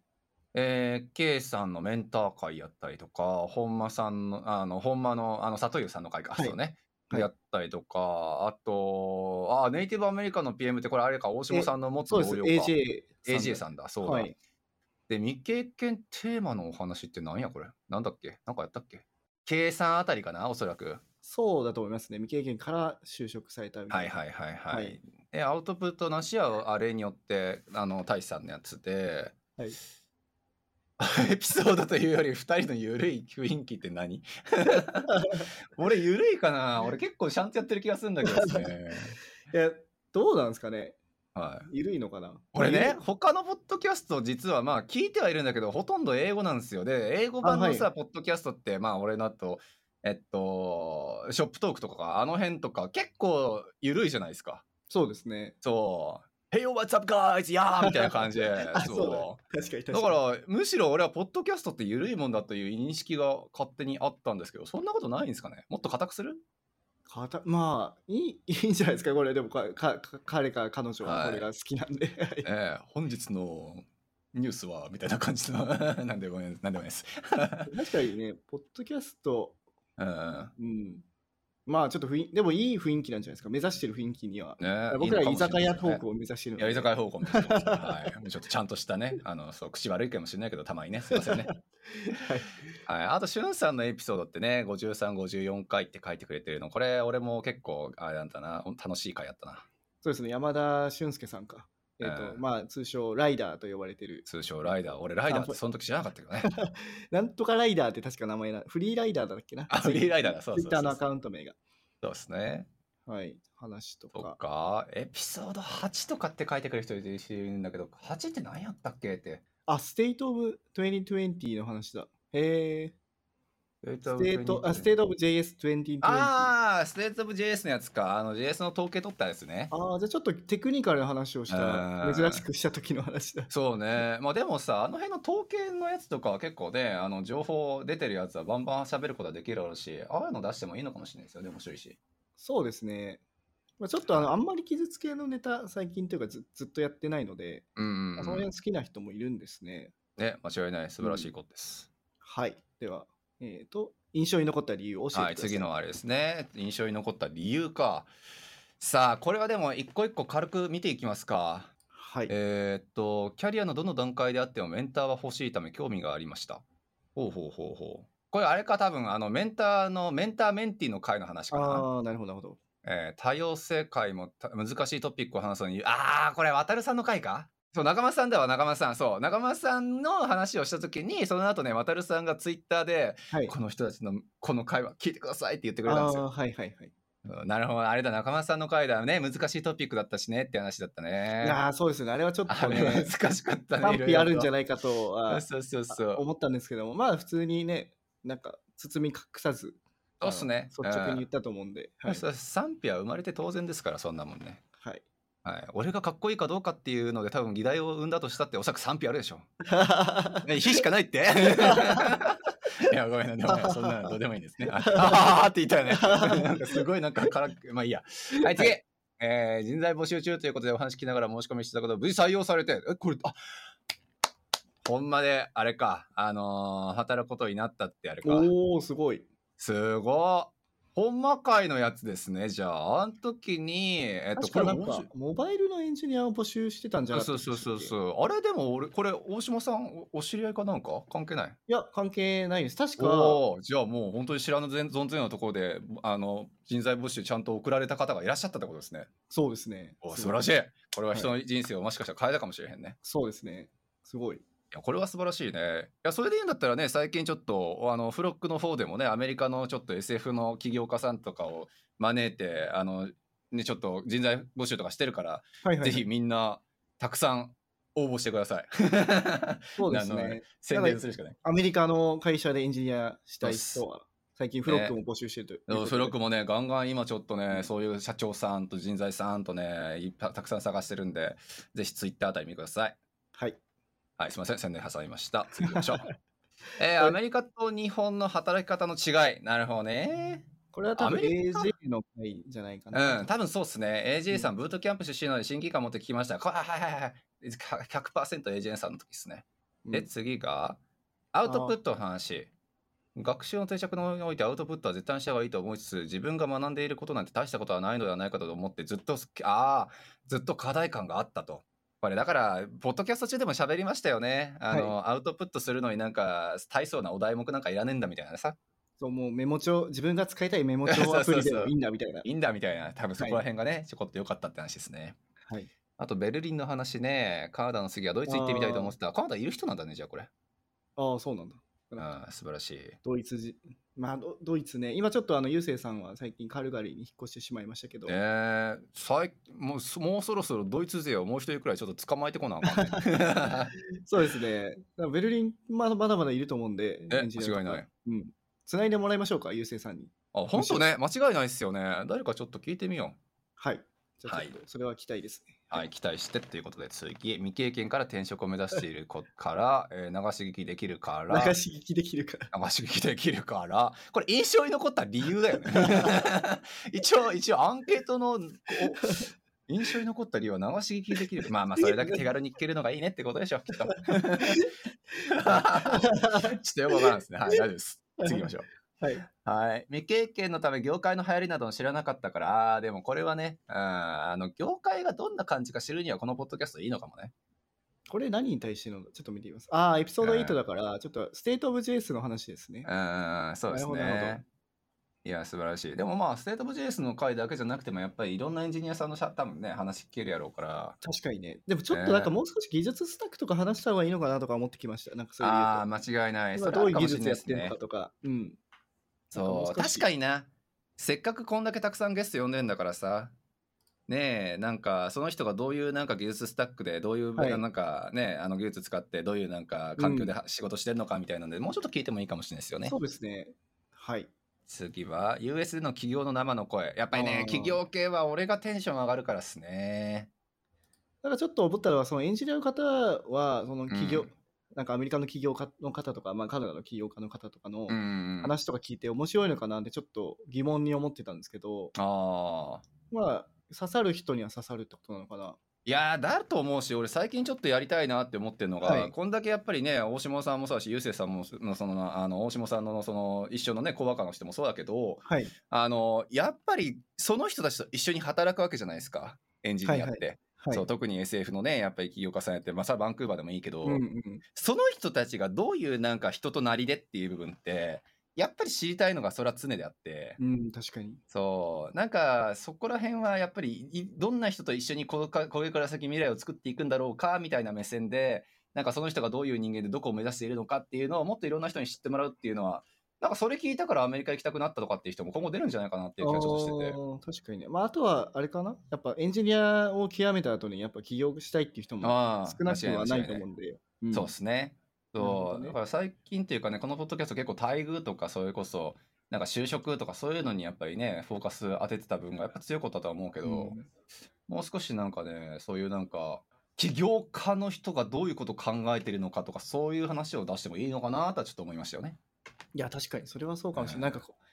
Speaker 1: えー、K さんのメンター会やったりとか、本間さんの、あの、本間の、あの、里湯さんの会か、
Speaker 2: はい
Speaker 1: そうね。
Speaker 2: はい
Speaker 1: やったりとか、あと、あ、ネイティブアメリカの PM ってこれあれか、大島さんの元
Speaker 2: そうです。
Speaker 1: 同僚か。
Speaker 2: AJ
Speaker 1: AJ さんだ、そうだ。
Speaker 2: はい。
Speaker 1: で、未経験テーマのお話って何やこれ？なんだっけ？なんかやったっけ？計算あたりかなおそらく。
Speaker 2: そうだと思いますね。未経験から就職されたみた
Speaker 1: はい
Speaker 2: いな。
Speaker 1: はいはいはい。
Speaker 2: はい
Speaker 1: で、アウトプットなしはあれによって、あの、大志さんのやつで、
Speaker 2: はい
Speaker 1: エピソードというより2人の緩い雰囲気って何？俺緩いかな？俺結構ちゃんとやってる気がするんだけどね。
Speaker 2: いや、どうなんですかね？
Speaker 1: はい。
Speaker 2: 緩いのかな？
Speaker 1: 俺ね他のポッドキャスト実はまあ聞いてはいるんだけど、ほとんど英語なんですよ。で、英語版のさ、
Speaker 2: あ
Speaker 1: ポッドキャストって、まあ俺のと、えっと、ショップトークとか、あの辺とか結構緩いじゃないですか。
Speaker 2: そうですね。
Speaker 1: そう。Hey, yo, what's up, guys? やー みたいな感じで。
Speaker 2: あ
Speaker 1: そう。
Speaker 2: 確かに確かに。
Speaker 1: だから、むしろ俺はポッドキャストって緩いもんだという認識が勝手にあったんですけど、そんなことないんですかね？もっと硬くする？
Speaker 2: かたまあいい、いいんじゃないですか、これ。でもかかか彼か彼女
Speaker 1: は
Speaker 2: はいこれが好きなんで。はい
Speaker 1: ええ本日のニュースはみたいな感じの。なんでもないなんでもないです。
Speaker 2: 確かにね、ポッドキャスト、
Speaker 1: うん。
Speaker 2: うん。まあちょっと雰囲でもいい雰囲気なんじゃないですか。目指してる雰囲気には。
Speaker 1: ね
Speaker 2: 僕ら居酒屋トークを目指してるの
Speaker 1: いや、居酒屋方向も、はい、もうちょっとちゃんとしたね、あの、そう、口悪いかもしれないけど、たまにね、すいませんね。
Speaker 2: はい。
Speaker 1: はい、あと、しゅんさんのエピソードってね、53、54回って書いてくれてるの、これ、俺も結構、あれなんだな、楽しい回やったな。
Speaker 2: そうですね、山田俊介さんか。えっ、と、
Speaker 1: うん
Speaker 2: まあ通称ライダーと呼ばれてる。
Speaker 1: 通称ライダー。俺、ライダーってその時知らなかったけどね。
Speaker 2: なんとかライダーって確か名前な。フリーライダーだっけな？
Speaker 1: あ、フリーライダーだ、そうそうそう
Speaker 2: ツイッターのアカウント名が。
Speaker 1: そうですね。
Speaker 2: はい。話とか。
Speaker 1: か。エピソード8とかって書いてくれる人いるんだけど、8って何やったっけって。
Speaker 2: あ、 State of 2020の話だ。へえ。ステート、あ、 State of JS2020。あ
Speaker 1: あー、ステートオブ JS のやつか。あの、JS の統計取ったやつね。
Speaker 2: あー、じゃあちょっとテクニカルな話をした
Speaker 1: うん
Speaker 2: 珍しくした時の話だ。
Speaker 1: そうね。まあでもさ、あの辺の統計のやつとかは結構ね、あの、情報出てるやつはバンバン喋ることはできるだろうし、ああいうの出してもいいのかもしれないですよね。面白いし。
Speaker 2: そうですね。まあ、ちょっとあの、あんまり傷つけのネタ最近というかずずっとやってないので、
Speaker 1: うんうん、うん。
Speaker 2: まあその辺好きな人もいるんですね。
Speaker 1: ね、間違いない。素晴らしいことです。
Speaker 2: はい。では、えっ、と、印象に残った理由を教え
Speaker 1: はい、
Speaker 2: てください。
Speaker 1: 次のあれですね。印象に残った理由か。さあ、これはでも一個一個軽く見ていきますか。
Speaker 2: はい。
Speaker 1: えーっと、キャリアのどの段階であってもメンターは欲しいため興味がありました。ほうほうほうほう。これあれか多分あのメンターのメンターメンティーの会の話かな。
Speaker 2: ああ、なるほど、なるほど。
Speaker 1: えー多様性会もた難しいトピックを話すのにああこれ渡るさんの会か？そう中間さんだわ中間さん。そう。中間さんの話をした時にその後ね渡るさんがツイッターで
Speaker 2: はい。
Speaker 1: この人たちのこの会話聞いてくださいって言ってくれたんですよ。
Speaker 2: はいはいはい。
Speaker 1: うんなるほど。あれだ中間さんの会だね。難しいトピックだったしねって話だった
Speaker 2: い
Speaker 1: ね
Speaker 2: やーそうですよね。あれはちょっとね、
Speaker 1: 難しかったね
Speaker 2: 賛否あるんじゃ
Speaker 1: ない
Speaker 2: かとあ
Speaker 1: そうそうそう
Speaker 2: 思ったんですけども、まあ普通にね、なんか包み隠さず、
Speaker 1: そうっすね。
Speaker 2: 率直に言ったと思うんで、
Speaker 1: 賛否は生まれて当然ですからそんなもんね
Speaker 2: はい、
Speaker 1: はい、俺がかっこいいかどうかっていうので多分議題を生んだとしたっておそらく賛否あるでしょ え、火しかないって？いや、ごめんな、ねそんなのどうでもいいんですね。ああーって言ったよね。なんかすごいなんかから、まあいいや。はい、次。えー人材募集中ということでお話聞きながら申し込みしてたけど、無事採用されて、え、これ、あほんまで、あれか、あのー働くことになったってあれか。
Speaker 2: おおすごい。
Speaker 1: すごっ。ほんま会のやつですね。じゃあ、あの時に、えっと、
Speaker 2: 確かなんか、モバイルのエンジニアを募集してたんじゃなか
Speaker 1: そうそうそうそう。あれでも俺、これ、大島さん、おお知り合いかなんか？関係ない？
Speaker 2: いや、関係ないです。確か、
Speaker 1: じゃあもう本当に知らぬ全存ぜぬのところで、あの、人材募集ちゃんと送られた方がいらっしゃったってことですね。
Speaker 2: そうですね。
Speaker 1: お素晴らしい。これは人の人生をもしかしたら変えたかもしれへんね。
Speaker 2: そうですね。すごい。
Speaker 1: いやこれは素晴らしいね。いや、それでいいんだったらね、最近ちょっと、あの、フロックの方でもね、アメリカのちょっと SF の起業家さんとかを招いて、あの、ね、ちょっと人材募集とかしてるから、
Speaker 2: はいはいはい、
Speaker 1: ぜひみんな、たくさん応募してください。
Speaker 2: そうですね。
Speaker 1: 宣伝するしかない。
Speaker 2: アメリカの会社でエンジニアしたい人は、最近フロックも募集してるということで、
Speaker 1: フロックもね、ガンガン今ちょっとね、そういう社長さんと人材さんとね、たくさん探してるんで、ぜひツイッターあたり見てください。
Speaker 2: はい。
Speaker 1: はい、すみません、宣伝挟みました。次行きましょう。えーアメリカと日本の働き方の違い。なるほどね。
Speaker 2: これは多分 AJ の会じゃないかな。
Speaker 1: うん、多分そうっすね。AJ さん、ブートキャンプ出身なので新規感持って聞きました。こはいはいはいはい。100%AJ さんの時ですね。で、
Speaker 2: うん
Speaker 1: 次が、アウトプットの話。学習の定着においてアウトプットは絶対にした方がいいと思いつつ、自分が学んでいることなんて大したことはないのではないかと思って、ずっと、ああ、ずっと課題感があったと。これだから、ポッドキャスト中でも喋りましたよね。あの、アウトプットするのになんか、大層なお題目なんかいらねえんだみたいなさ。
Speaker 2: そう、もうメモ帳、自分が使いたいメモ帳アプリでもいいんだみたいな。
Speaker 1: いいんだみたいな。多分そこら辺がね、ちょこっと良かったって話ですね。
Speaker 2: はい。
Speaker 1: あと、ベルリンの話ね、カナダの次はドイツ行ってみたいと思ってた。カナダいる人なんだね、じゃあこれ。
Speaker 2: ああ、そうなんだ。
Speaker 1: ああ、素晴らしい。
Speaker 2: ドイツじ、まあド、ドイツね、今ちょっとあの、ゆうせいさんは最近カルガリーに引っ越してしまいましたけど、
Speaker 1: えー、最もうそもうそろそろドイツ勢をもう一人くらいちょっと捕まえてこなあかんね。
Speaker 2: そうですね、ベルリン、まだまだまだいると思うんで、
Speaker 1: え間違いない。
Speaker 2: うん。つないでもらいましょうか、ゆうせいさんに。
Speaker 1: あ、本当ね、間違いないっすよね。誰かちょっと聞いてみよう。
Speaker 2: はい。じゃあ
Speaker 1: はい
Speaker 2: ちょっと、それは期待ですね。
Speaker 1: はい、期待してっていうことで、次、未経験から転職を目指している子から、えー流し聞きできるから、
Speaker 2: 流し聞きできるから。
Speaker 1: 流し聞きできるから、これ印象に残った理由だよね。一応、一応アンケートの、印象に残った理由は流し聞きできる。まあまあ、それだけ手軽に聞けるのがいいねってことでしょ、きっと。ちょっとよくわからんですね。はい、大丈夫です。次行きましょう。
Speaker 2: はい。
Speaker 1: はい。未経験のため業界の流行りなどを知らなかったから、ああー、でもこれはね、うん、あの、業界がどんな感じか知るにはこのポッドキャストいいのかもね。
Speaker 2: これ何に対してのちょっと見てみます。ああ、エピソード8だから、ちょっとステートオブ JS の話ですね。
Speaker 1: うん、そうですね。いや、素晴らしい。でもまあ、 State of JS の回だけじゃなくても、やっぱりいろんなエンジニアさんのしゃ多分ね、話聞けるやろうから。
Speaker 2: 確かにね。でもちょっとなんかもう少し技術スタックとか話した方がいいのかなとか思ってきました。なんかそういう。
Speaker 1: ああ、間違いない。
Speaker 2: 今どういう技術やってるのか。とか。うん。
Speaker 1: そう、確かにな。せっかくこんだけたくさんゲスト呼んでんだからさ。ねえ、なんか、その人がどういうなんか技術スタックで、どういう、
Speaker 2: はい
Speaker 1: なんかね、あの技術使って、どういうなんか環境では仕事してるのかみたいなので、もうちょっと聞いてもいいかもしれないですよね
Speaker 2: そ。うですね。はい。
Speaker 1: 次は、US での企業の生の声。やっぱりね企業系は俺がテンション上がるからっすね。
Speaker 2: なんかちょっと思ったのは、そのエンジニアの方は、その企業、
Speaker 1: うん
Speaker 2: なんかアメリカの企業家の方とか、まあ、カナダの起業家の方とかの
Speaker 1: うん。
Speaker 2: 話とか聞いて面白いのかなってちょっと疑問に思ってたんですけど、
Speaker 1: ああ。
Speaker 2: まあ、刺さる人には刺さるってことなのかな？
Speaker 1: いやーだと思うし俺最近ちょっとやりたいなって思ってるのが、
Speaker 2: はい
Speaker 1: こんだけやっぱりね大下さんもそうだしゆうせいさんものそのあの大下さんのその一緒のねコワーカーの人もそうだけど
Speaker 2: はい。
Speaker 1: あのやっぱりその人たちと一緒に働くわけじゃないですかエンジニアって、
Speaker 2: はい。
Speaker 1: そう特に SF のねやっぱり起業家さんやってまあさバンクーバーでもいいけど、
Speaker 2: うんうん、
Speaker 1: その人たちがどういうなんか人となりでっていう部分ってやっぱり知りたいのがそれは常であって、
Speaker 2: うん、確かに。
Speaker 1: そう。なんかそこら辺はやっぱりいどんな人と一緒にこのかこれから先未来を作っていくんだろうかみたいな目線でなんかその人がどういう人間でどこを目指しているのかっていうのをもっといろんな人に知ってもらうっていうのはなんかそれ聞いたからアメリカ行きたくなったとかっていう人も今後出るんじゃないかなっていう気がちょっとしてて。
Speaker 2: 確かにね。まあ、あとは、あれかな？やっぱエンジニアを極めた後に、やっぱ起業したいっていう人も少なくはないと思うんで。
Speaker 1: いないそうですね。そう、
Speaker 2: どね
Speaker 1: だから最近っていうかね、このポッドキャスト結構待遇とかそれこそ、なんか就職とかそういうのにやっぱりね、フォーカス当ててた分がやっぱ強かったとは思うけど、
Speaker 2: うん
Speaker 1: もう少しなんかね、そういうなんか、起業家の人がどういうことを考えてるのかとか、そういう話を出してもいいのかなとはちょっと思いましたよね。
Speaker 2: いや、確かに、それはそうかもしれ
Speaker 1: うん
Speaker 2: ない。なんかこう、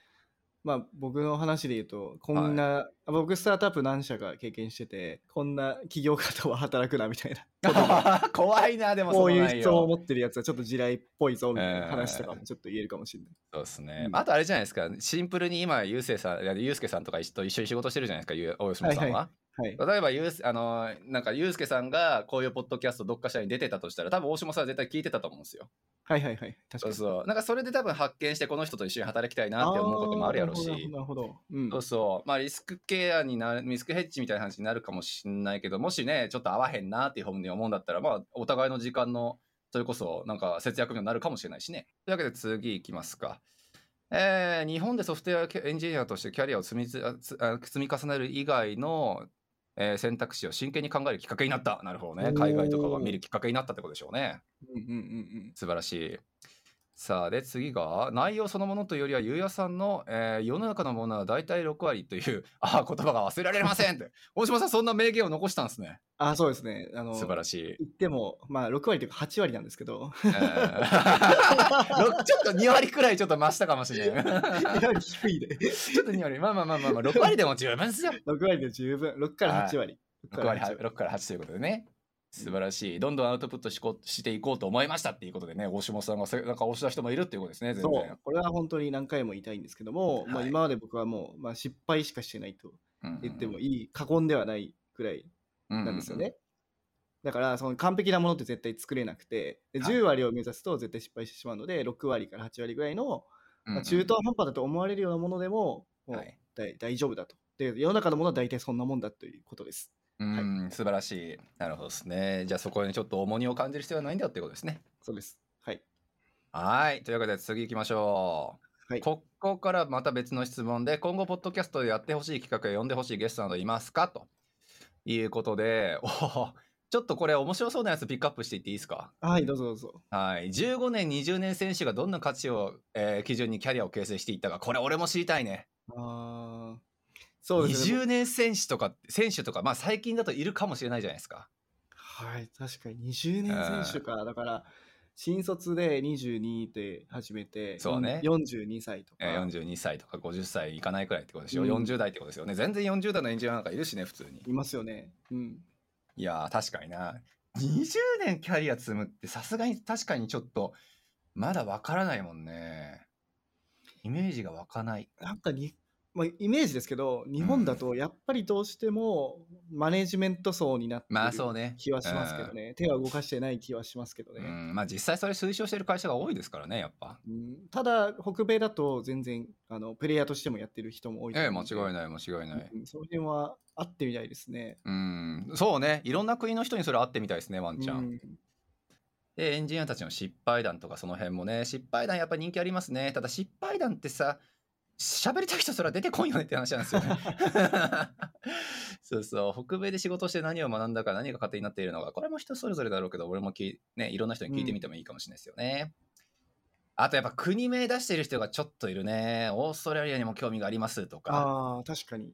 Speaker 2: まあ、僕の話で言うと、こんな、あ僕、スタートアップ何社か経験してて、こんな起業家とは働くなみたいな。
Speaker 1: 怖いな、でも
Speaker 2: こいう
Speaker 1: そうの内容。
Speaker 2: 質問を持ってるやつはちょっと地雷っぽいぞみたいな話とか
Speaker 1: え
Speaker 2: もちょっと言えるかもしれない。
Speaker 1: そうですね。ああとあれじゃないですか、シンプルに今、ゆうせいさん、ゆうすけさんとかと一緒に仕事してるじゃないですか、ゆう大島さんは。
Speaker 2: はいはい。
Speaker 1: 例えばゆうす、あのなんかゆうすけさんがこういうポッドキャストどっかしらに出てたとしたら、多分大島さんは絶対聞いてたと思うんですよ。
Speaker 2: はいはいはい。確かに。
Speaker 1: そうそう。なんかそれで多分発見して、この人と一緒に働きたいなって思うこともあるやろうし。
Speaker 2: なるほど。うん
Speaker 1: そうそう。まあリスクケアになる、リスクヘッジみたいな話になるかもしれないけど、もしね、ちょっと合わへんなっていうふうに思うんだったら、まあお互いの時間の、それこそなんか節約になるかもしれないしね。というわけで次いきますか。えー日本でソフトウェアエンジニアとしてキャリアを積みつあつあ積み重ねる以外の、えー選択肢を真剣に考えるきっかけになった。なるほどね。海外とかが見るきっかけになったってことでしょうね。
Speaker 2: うんうんうん
Speaker 1: 素晴らしい。さあ、で、次が、内容そのものというよりは、ゆうやさんの、えー世の中のものは大体6割という、ああ、言葉が忘れられませんって。大島さん、そんな名言を残したんですね。
Speaker 2: あ、そうですね。あの、
Speaker 1: 素晴らしい。
Speaker 2: 言っても、まあ、6割というか8割なんですけど、
Speaker 1: ちょっと2割くらいちょっと増したかもしれない。
Speaker 2: やはり低いで。
Speaker 1: ちょっと2割、まあまあまあまあ、まあ、6割でも十分ですよ。
Speaker 2: 6割で十分、6から8割。
Speaker 1: 6割、6から8ということでね。素晴らしい。どんどんアウトプットしこしていこうと思いましたっていうことでね、大下さんがせなんか押した人もいるっていうことですね、全然。
Speaker 2: そう、これは本当に何回も言いたいんですけども、まあ、
Speaker 1: はい
Speaker 2: 今まで僕はもう、まあ、失敗しかしてないと
Speaker 1: うん
Speaker 2: 言ってもいい、過言ではないくらい
Speaker 1: な
Speaker 2: なんですよね。。だから、その完璧なものって絶対作れなくて、で
Speaker 1: はい
Speaker 2: 10割を目指すと絶対失敗してしまうので、6割から8割ぐらいの、まあ、中途半端だと思われるようなものでも、もう
Speaker 1: はい
Speaker 2: 大大丈夫だと。で、世の中のものは大体そんなもんだということです。
Speaker 1: うん、素晴らしい。なるほどですね。じゃあそこにちょっと重荷を感じる必要はないんだよっていうことですね。
Speaker 2: そうです。はい。
Speaker 1: はい。というわけで次行きましょう。
Speaker 2: はい。
Speaker 1: ここからまた別の質問で、今後、ポッドキャストでやってほしい企画や呼んでほしいゲストなどいますかということで、おーちょっとこれ面白そうなやつピックアップしていっていいですか？
Speaker 2: はい、どうぞどうぞ。
Speaker 1: はい。15年、20年選手がどんな価値を、えー基準にキャリアを形成していったか、これ俺も知りたいね。
Speaker 2: あーそうですね。
Speaker 1: 20年選手とか、選手とか、まあ最近だといるかもしれないじゃないですか。
Speaker 2: はい、確かに20年選手か。だから、新卒で22で始めて、
Speaker 1: そうね。
Speaker 2: 42歳とか。
Speaker 1: えー42歳とか50歳いかないくらいってことでしょ、
Speaker 2: うん。
Speaker 1: 40代ってことですよね。全然40代のエンジニアなんかいるしね普通に
Speaker 2: いますよね。うん。
Speaker 1: いやー確かにな。20年キャリア積むってさすがに確かにちょっとまだわからないもんね。イメージが湧かない。
Speaker 2: なんかに、まあ、イメージですけど、日本だとやっぱりどうしてもマネジメント層になって
Speaker 1: まあそう
Speaker 2: る
Speaker 1: ね。
Speaker 2: 気はしますけどね。手は動かしてない気はしますけどね。
Speaker 1: うん。まあ実際それ推奨してる会社が多いですからねやっぱ。
Speaker 2: うん。ただ、北米だと全然あのプレイヤーとしてもやってる人も多いと
Speaker 1: ええ間違いない間違いない。
Speaker 2: うん。その辺はあってみたいですね。
Speaker 1: うん。そうね。いろんな国の人にそれ会ってみたいですねワンちゃん、
Speaker 2: うん。
Speaker 1: でエンジニアたちの失敗談とかその辺もね。失敗談やっぱ人気ありますね。ただ失敗談ってさ喋りたい人それは出てこんよねって話なんですよね。そうそう。北米で仕事して何を学んだか何が勝手になっているのか。これも人それぞれだろうけど俺もき、ね、いろんな人に聞いてみてもいいかもしれないですよね、あとやっぱ国名出してる人がちょっといるね。オーストラリアにも興味がありますとか。
Speaker 2: ああ、確かに。
Speaker 1: うん。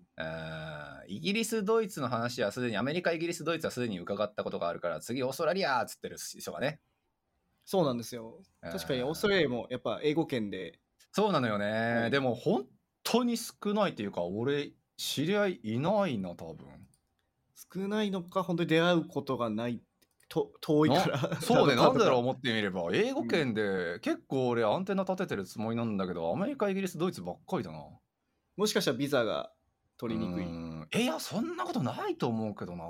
Speaker 1: イギリスドイツの話はすでにアメリカイギリスドイツはすでに伺ったことがあるから次オーストラリアっつってる人がね。
Speaker 2: そうなんですよ。確かにオースト
Speaker 1: ラ
Speaker 2: ラリアもやっぱ英語圏で、
Speaker 1: そうなのよね、
Speaker 2: はい
Speaker 1: でも本当に少ないっていうか俺知り合いいないな多分。
Speaker 2: 少ないのか、本当に出会うことがないと遠いから。
Speaker 1: そうねなんだろう
Speaker 2: う。
Speaker 1: 思ってみれば。英語圏で結構俺アンテナ立ててるつもりなんだけどアメリカイギリスドイツばっかりだな。
Speaker 2: もしかしたらビザが取りにくい。
Speaker 1: うん。いやそんなことないと思うけどな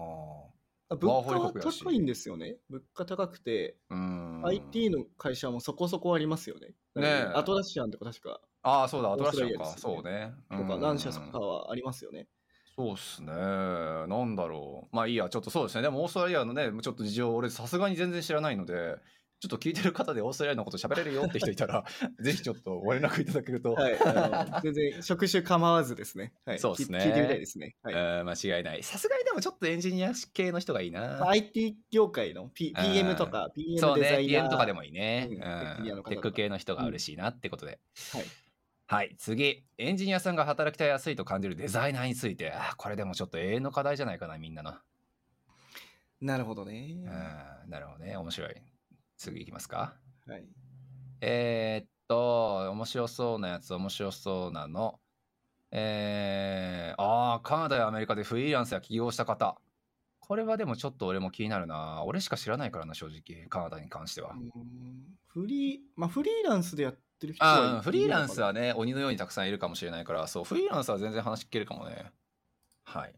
Speaker 2: 物価は高いんですよね。物価高くて、
Speaker 1: うん
Speaker 2: IT の会社もそこそこありますよね。
Speaker 1: ねえ
Speaker 2: アトラシアンとか確か、
Speaker 1: ああそうだアトラシアンか
Speaker 2: オースト
Speaker 1: そうね
Speaker 2: とか、
Speaker 1: うん
Speaker 2: 何社とかはありますよね。
Speaker 1: そうっすね。なんだろう。まあいいや、ちょっとそうですね。でもオーストラリアのね、ちょっと事情、俺さすがに全然知らないので、ちょっと聞いてる方でオーストラリアのこと喋れるよって人いたら、ぜひちょっとご連絡いただけると、
Speaker 2: はい。あの全然職種構わずですね。はい。
Speaker 1: そうっすね
Speaker 2: 聞聞いてみたいですね。はい。
Speaker 1: えー間違いない。さすがにでもちょっとエンジニア系の人がいい
Speaker 2: まあ
Speaker 1: な。
Speaker 2: IT 業界の、P、
Speaker 1: うん
Speaker 2: PM とか PM デザイナー
Speaker 1: PM とかでもいいね。
Speaker 2: うん
Speaker 1: うん
Speaker 2: テック
Speaker 1: 系の人が嬉しいなってことで。
Speaker 2: はい。
Speaker 1: はい、次。エンジニアさんが働きたいやすいと感じるデザイナーについて、これでもちょっと永遠の課題じゃないかな、みんなの。
Speaker 2: なるほどね。
Speaker 1: うん、なるほどね。面白い。次いきますか。
Speaker 2: はい。
Speaker 1: えーっと、面白そうなやつ、面白そうなの。えー、ああ、カナダやアメリカでフリーランスや起業した方。これはでもちょっと俺も気になるな。俺しか知らないからな、正直。カナダに関しては。
Speaker 2: うんフリー、まあフリーランスでやってる人はい
Speaker 1: あフリーランス
Speaker 2: は
Speaker 1: はね、鬼のようにたくさんいるかもしれないから、そう、フリーランスは全然話聞けるかもね。はい。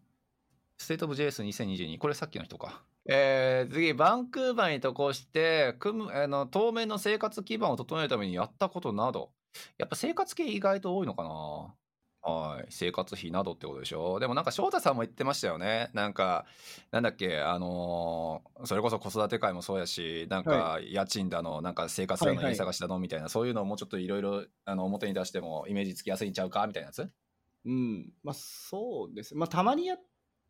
Speaker 1: State of JS2022。これさっきの人か。えー、次、バンクーバーに渡航して、組むあの当面の生活基盤を整えるためにやったことなど。やっぱ生活系意外と多いのかなはい。生活費などってことでしょでもなんか翔太さんも言ってましたよね。なんか、なんだっけ、あのーそれこそ子育て回もそうやし、なんか家賃だの、なんか生活だの、
Speaker 2: はいはい
Speaker 1: 家探しだのみたいな、そういうのをもうちょっといろいろあの表に出してもイメージつきやすいんちゃうか？みたいなやつ？
Speaker 2: うん。まあそうです。まあたまにや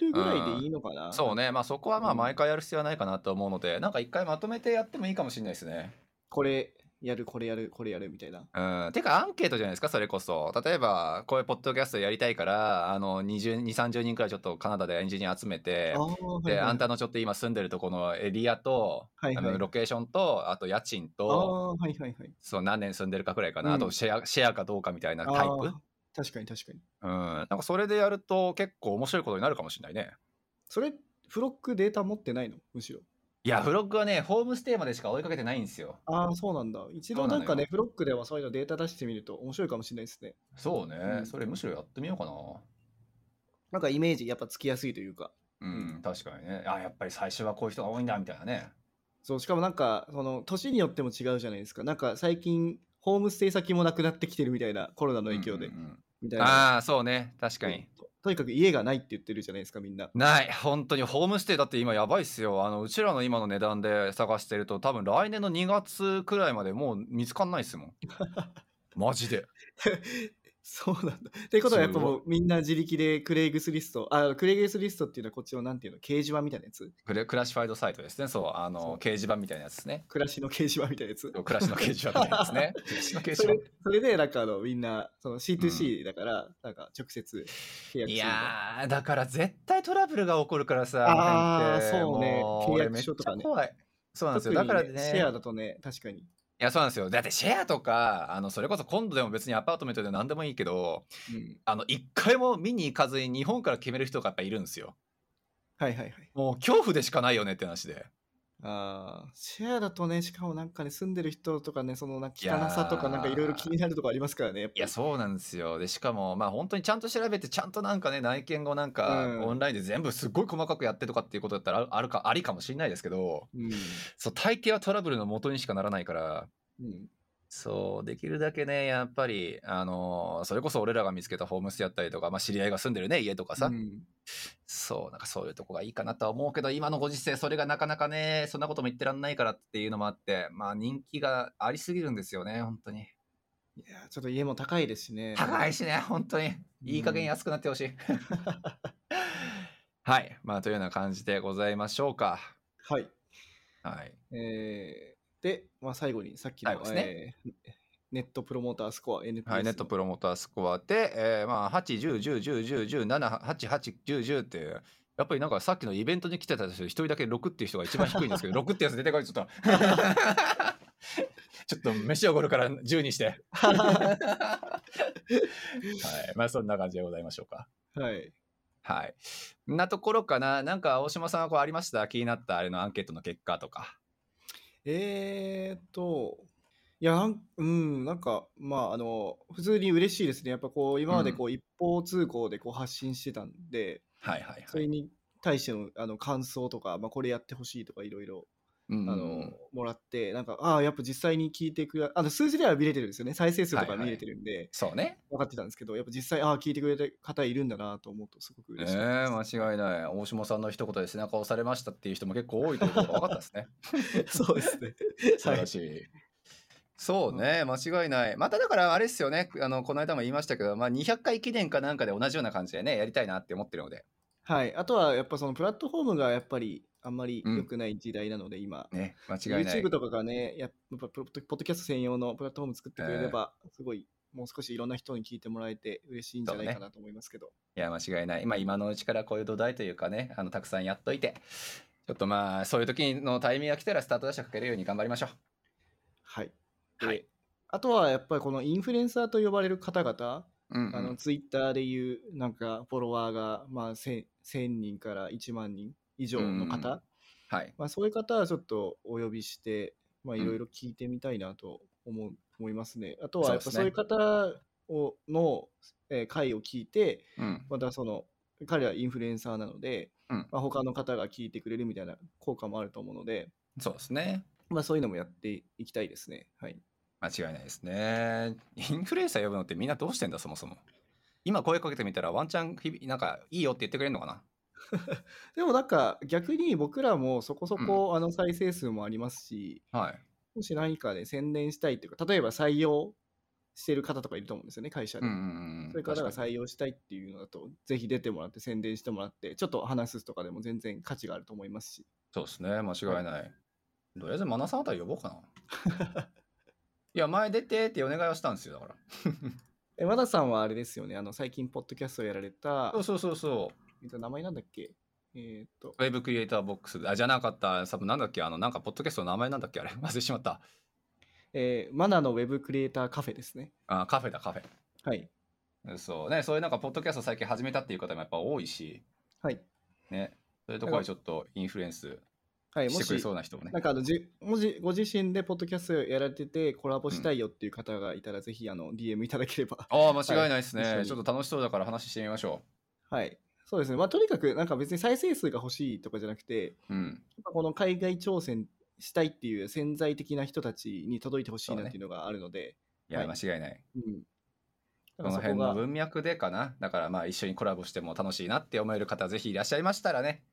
Speaker 2: るぐらいでいいのかな？
Speaker 1: そうね。まあそこはまあ
Speaker 2: うん
Speaker 1: 毎回やる必要はないかなと思うので、なんか一回まとめてやってもいいかもしれないですね。
Speaker 2: これやる、これやる、これやるみたいな。
Speaker 1: うん。てかアンケートじゃないですか、それこそ。例えば、こういうポッドキャストやりたいから、あの、20、30人くらいちょっとカナダでエンジニア集めて、
Speaker 2: ああ、はい
Speaker 1: で、
Speaker 2: はい
Speaker 1: あんたのちょっと今住んでるとこのエリアと、
Speaker 2: はいはい
Speaker 1: あのロケーションと、あと家賃と、
Speaker 2: ー、はいはいはい。
Speaker 1: そう何年住んでるかくらいかな、
Speaker 2: うん
Speaker 1: あとシェアシェアかどうかみたいなタイプ
Speaker 2: 確かに確かに。
Speaker 1: うん、なんかそれでやると結構面白いことになるかもしれないね。
Speaker 2: それ、フロックデータ持ってないの？むしろ。
Speaker 1: いや、フロッグはね、ホームステイまでしか追いかけてないんですよ。
Speaker 2: ああ、そうなんだ。一度なんかね、フロッグではそういうのデータ出してみると面白いかもしれないですね。
Speaker 1: そうね、
Speaker 2: うん
Speaker 1: それむしろやってみようかな。
Speaker 2: なんかイメージやっぱつきやすいというか。
Speaker 1: うん、確かにね。あ、やっぱり最初はこういう人が多いんだみたいなね。
Speaker 2: そう、しかもなんか、その、年によっても違うじゃないですか。なんか最近、ホームステイ先もなくなってきてるみたいな、コロナの影響で。
Speaker 1: うんうんうん
Speaker 2: みたいな。
Speaker 1: ああ、そうね。確かに。
Speaker 2: ととにかく家がないって言ってるじゃないですか、みんな。
Speaker 1: ない。本当にホームステイだって今やばいっすよ。あの、うちらの今の値段で探してると多分来年の2月くらいまでもう見つかんないっすもん。マジで。
Speaker 2: そうなんだ。ってことはやっぱもうみんな自力でクレイグスリスト、あ、クレイグスリストっていうのはこっちのなんていうの、掲示板みたいなやつ？
Speaker 1: クレクラシファイドサイトですね。そう。あの、掲示板みたいなやつですね。
Speaker 2: 暮らしの掲示板みたいなやつ？
Speaker 1: 暮らしの掲示板みたいなやつね。暮らしの掲示
Speaker 2: それ
Speaker 1: 板。
Speaker 2: それでなんかあのみんなその C2C だから、なんか直接契約
Speaker 1: いやー、だから絶対トラブルが起こるからさ。
Speaker 2: あそうね
Speaker 1: も
Speaker 2: 契約
Speaker 1: 俺
Speaker 2: 書とかね
Speaker 1: 怖い。そうなんですよ。だからね。
Speaker 2: シェアだとね、確かに。
Speaker 1: いや、そうなんですよ。だってシェアとか、あの、それこそ今度でも別にアパートメントで何でもいいけど、
Speaker 2: うん、
Speaker 1: あの、一回も見に行かずに日本から決める人がやっぱいるんですよ。
Speaker 2: はいはいはい。
Speaker 1: もう恐怖でしかないよねって話で。
Speaker 2: あーシェアだとね、しかもなんかね、住んでる人とかね、そのなんか汚さとかなんかいろいろ気になるとこありますからね。やっぱり
Speaker 1: いや、そうなんですよ。で、しかも、まあ本当にちゃんと調べて、ちゃんとなんかね、内見をなんか、
Speaker 2: うん
Speaker 1: オンラインで全部すっごい細かくやってとかっていうことだったらああるか、ありかもしれないですけど、
Speaker 2: うん
Speaker 1: そう、大抵はトラブルの元にしかならないから、
Speaker 2: うん
Speaker 1: そう、できるだけね、やっぱり、あのーそれこそ俺らが見つけたホームステイやったりとか、まあ知り合いが住んでるね、家とかさ、
Speaker 2: うん
Speaker 1: そう、なんかそういうとこがいいかなとは思うけど、今のご時世、それがなかなかね、そんなことも言ってらんないからっていうのもあって、まあ人気がありすぎるんですよね、本当に。
Speaker 2: いやちょっと家も高いですしね。
Speaker 1: 高いしね、本当に。いい加減安くなってほしい。はい。まあ、というような感じでございましょうか。
Speaker 2: はい。
Speaker 1: はい。
Speaker 2: えーで、まあ、最後にさっきの、
Speaker 1: ね
Speaker 2: えーネットプロモータースコア NPS
Speaker 1: はい、ネットプロモータースコアで、えーまあ、8、10、10、10、10、10、7、8、8、10、10って、やっぱりなんかさっきのイベントに来てた人、一人だけ6っていう人が一番低いんですけど、6ってやつ出てこい、ちょっと。ちょっと飯おごるから10にして。はい。まあ、そんな感じでございましょうか。
Speaker 2: はい。
Speaker 1: はい。んなところかな。なんか、大島さんはこうありました？気になったあれのアンケートの結果とか。
Speaker 2: えーっと、いや、なんうん、なんか、まあ、あの、普通に嬉しいですね。やっぱこう、今までこう、一方通行でこう発信してたんで、
Speaker 1: はいはいはい。
Speaker 2: それに対してのあの感想とか、まあ、これやってほしいとか、いろいろ、あの、もらって、なんか、ああ、やっぱ実際に聞いてくれ、あの、数字では見れてるんですよね。再生数とか
Speaker 1: はいはい
Speaker 2: 見れてるんで、
Speaker 1: そうね。
Speaker 2: 分かってたんですけど、やっぱ実際、ああ、聞いてくれた方いるんだなと思うと、すごく
Speaker 1: ええ
Speaker 2: 嬉しいです。
Speaker 1: 間違いない。大島さんの一言で背中を押されましたっていう人も結構多いということが分かったですね。
Speaker 2: そうですね。
Speaker 1: 素晴らしい。そうね、間違いない。まただからあれですよね、あのこの間も言いましたけど、まあ、200回記念かなんかで同じような感じでね、やりたいなって思ってるので、
Speaker 2: はい。あとは、やっぱそのプラットフォームがやっぱりあんまり良くない時代なので、今。
Speaker 1: ね、間違いない。
Speaker 2: YouTube とかがね、やっぱポッドキャスト専用のプラットフォーム作ってくれれば、すごい、もう少しいろんな人に聞いてもらえて嬉しいんじゃないかなと思いますけど。
Speaker 1: いや、間違いない。まあ、今のうちからこういう土台というかね、あのたくさんやっといて、ちょっとまあ、そういう時のタイミングが来たらスタートダッシュかけるように頑張りましょう。
Speaker 2: はい。で
Speaker 1: はい
Speaker 2: あとはやっぱりこのインフルエンサーと呼ばれる方々、
Speaker 1: うんうん
Speaker 2: あのツイッターでいうなんかフォロワーがまあ 1000, 1000人から1万人以上の方、
Speaker 1: うんはい。
Speaker 2: まあ、そういう方はちょっとお呼びして、まあ、
Speaker 1: うん
Speaker 2: いろいろ聞いてみたいなと思う、思いますね。あとはやっぱそういう方をの、えー回を聞いて、
Speaker 1: うん。
Speaker 2: またその彼はインフルエンサーなので、
Speaker 1: うん
Speaker 2: まあ、他の方が聞いてくれるみたいな効果もあると思うので、
Speaker 1: そうですね。
Speaker 2: まあ、そういうのもやっていきたいですね。はい。
Speaker 1: 間違いないですね。インフルエンサー呼ぶのってみんなどうしてんだ、そもそも。今声かけてみたらワンチャン日々なんかいいよって言ってくれるのかな？
Speaker 2: でもなんか逆に僕らもそこそこあの再生数もありますし、
Speaker 1: はい。
Speaker 2: もし何かで宣伝したいというか、例えば採用してる方とかいると思うんですよね、会社で。
Speaker 1: うんうんうん。
Speaker 2: そういう方が採用したいっていうのだと、ぜひ出てもらって宣伝してもらって、ちょっと話すとかでも全然価値があると思いますし。
Speaker 1: そうですね、間違いない。とりあえずマナさんあたり呼ぼうかな。いや、前出てってお願いをしたんですよ、だから。
Speaker 2: え、和田さんはあれですよね、あの最近、ポッドキャストをやられた、
Speaker 1: そうそうそうそう。
Speaker 2: えっと名前なんだっけ？えーっと、
Speaker 1: ウェブクリエイターボックス。あ、じゃなかった。多分なんだっけ？あの、なんか、ポッドキャストの名前なんだっけ？あれ。忘れてしまった。
Speaker 2: えーマナのウェブクリエイターカフェですね。
Speaker 1: あ、カフェだ、カフ
Speaker 2: はい。
Speaker 1: ェ。そうね、そういうなんか、ポッドキャスト最近始めたっていう方もやっぱ多いし、
Speaker 2: はい。
Speaker 1: ね。そういうところでちょっとインフルエンス
Speaker 2: はい、も
Speaker 1: してくれ
Speaker 2: し、
Speaker 1: そうな人もね
Speaker 2: なん。かあのじもしご自身でポッドキャストやられててコラボしたいよっていう方がいたら、ぜひあの DM いただければ。
Speaker 1: ああ、間違いないですね、
Speaker 2: はい
Speaker 1: ちょっと楽しそうだから話してみましょ
Speaker 2: はい。そうですね。まあ、とにかく、なんか別に再生数が欲しいとかじゃなくて、
Speaker 1: う。うん。
Speaker 2: この海外挑戦したいっていう潜在的な人たちに届いてほしいなっていうのがあるので、
Speaker 1: いや、
Speaker 2: はい
Speaker 1: 間違いない。
Speaker 2: うん。こ
Speaker 1: の辺の
Speaker 2: が、
Speaker 1: 文脈でかな。だからまあ一緒にコラボしても楽しいなって思える方、ぜひいらっしゃいましたらね、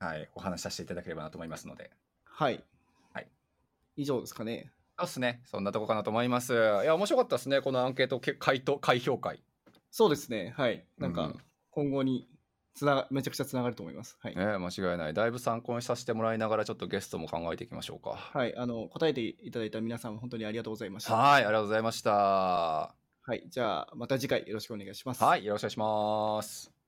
Speaker 1: はい、お話しさせていただければなと思いますので。
Speaker 2: はい。
Speaker 1: はい。
Speaker 2: 以上ですかね。
Speaker 1: そうっすね。そんなとこかなと思います。いや、面白かったですね。このアンケートけ回答、開票会。
Speaker 2: そうですね。はい。なんか
Speaker 1: うん、
Speaker 2: 今後につなが、めちゃくちゃつながると思います。はい。
Speaker 1: ね、間違いない。だいぶ参考にさせてもらいながら、ちょっとゲストも考えていきましょうか。
Speaker 2: はい。あの、答えていただいた皆さん、本当にありがとうございました。
Speaker 1: はい、ありがとうございました。
Speaker 2: はい。じゃあ、また次回よろしくお願いします。
Speaker 1: はい、よろしくお願いします。